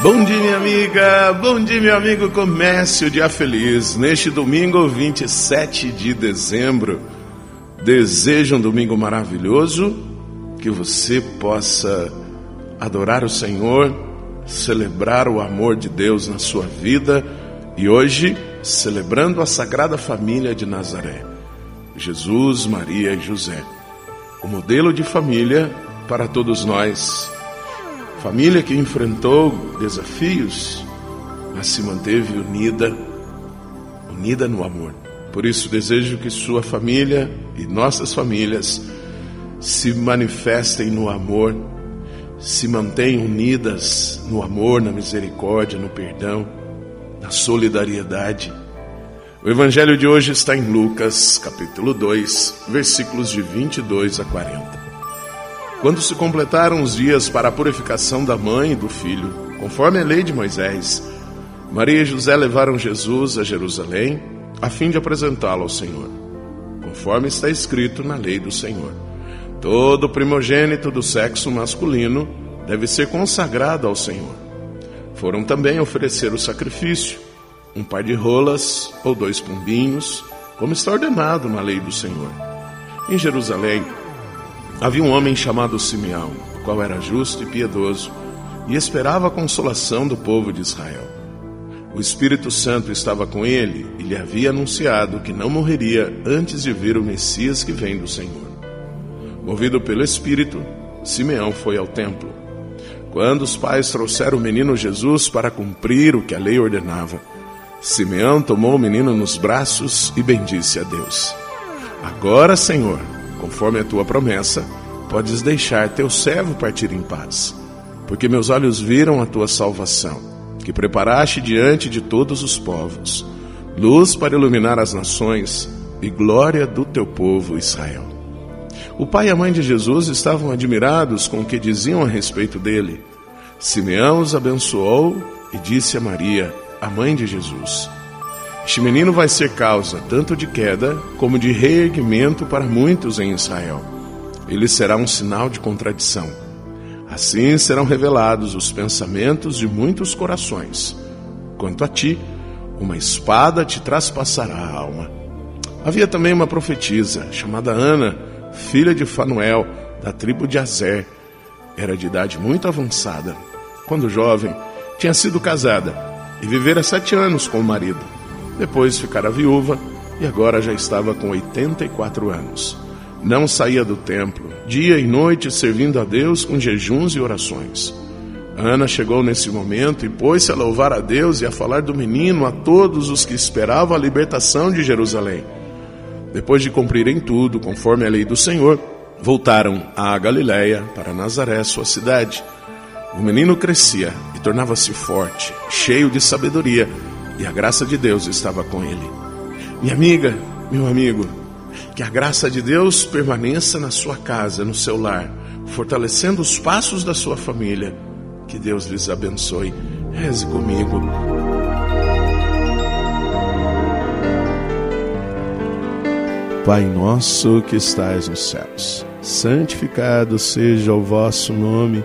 Bom dia, minha amiga. Bom dia, meu amigo. Comece o dia feliz neste domingo, 27 de dezembro. Desejo um domingo maravilhoso, que você possa adorar o Senhor, celebrar o amor de Deus na sua vida e hoje celebrando a Sagrada Família de Nazaré. Jesus, Maria e José. O modelo de família para todos nós. Família que enfrentou desafios, mas se manteve unida, unida no amor. Por isso desejo que sua família e nossas famílias se manifestem no amor, se mantenham unidas no amor, na misericórdia, no perdão, na solidariedade. O evangelho de hoje está em Lucas, capítulo 2, versículos de 22 a 40. Quando se completaram os dias para a purificação da mãe e do filho, conforme a lei de Moisés, Maria e José levaram Jesus a Jerusalém a fim de apresentá-lo ao Senhor, conforme está escrito na lei do Senhor. Todo primogênito do sexo masculino deve ser consagrado ao Senhor. Foram também oferecer o sacrifício, um par de rolas ou dois pombinhos, como está ordenado na lei do Senhor. Em Jerusalém, Havia um homem chamado Simeão, o qual era justo e piedoso e esperava a consolação do povo de Israel. O Espírito Santo estava com ele e lhe havia anunciado que não morreria antes de ver o Messias que vem do Senhor. Movido pelo Espírito, Simeão foi ao templo. Quando os pais trouxeram o menino Jesus para cumprir o que a lei ordenava, Simeão tomou o menino nos braços e bendisse a Deus. Agora, Senhor, conforme a tua promessa, podes deixar teu servo partir em paz, porque meus olhos viram a tua salvação, que preparaste diante de todos os povos, luz para iluminar as nações e glória do teu povo Israel. O pai e a mãe de Jesus estavam admirados com o que diziam a respeito dele. Simeão os abençoou e disse a Maria, a mãe de Jesus: este menino vai ser causa tanto de queda como de reerguimento para muitos em Israel. Ele será um sinal de contradição. Assim serão revelados os pensamentos de muitos corações. Quanto a ti, uma espada te traspassará a alma. Havia também uma profetisa, chamada Ana, filha de Fanuel, da tribo de Azer. Era de idade muito avançada. Quando jovem, tinha sido casada e vivera sete anos com o marido. Depois ficara viúva e agora já estava com 84 anos. Não saía do templo, dia e noite servindo a Deus com jejuns e orações. Ana chegou nesse momento e pôs-se a louvar a Deus e a falar do menino a todos os que esperavam a libertação de Jerusalém. Depois de cumprirem tudo, conforme a lei do Senhor, voltaram à Galiléia, para Nazaré, sua cidade. O menino crescia e tornava-se forte, cheio de sabedoria e a graça de Deus estava com ele. Minha amiga, meu amigo, que a graça de Deus permaneça na sua casa, no seu lar, fortalecendo os passos da sua família. Que Deus lhes abençoe. Reze comigo. Pai nosso que estais nos céus, santificado seja o vosso nome.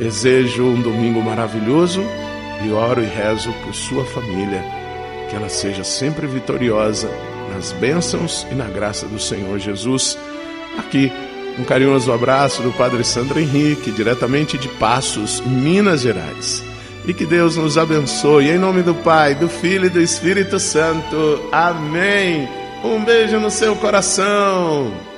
Desejo um domingo maravilhoso e oro e rezo por sua família, que ela seja sempre vitoriosa nas bênçãos e na graça do Senhor Jesus. Aqui, um carinhoso abraço do Padre Sandro Henrique, diretamente de Passos, Minas Gerais. e que Deus nos abençoe. Em nome do Pai, do Filho e do Espírito Santo. Amém. Um beijo no seu coração.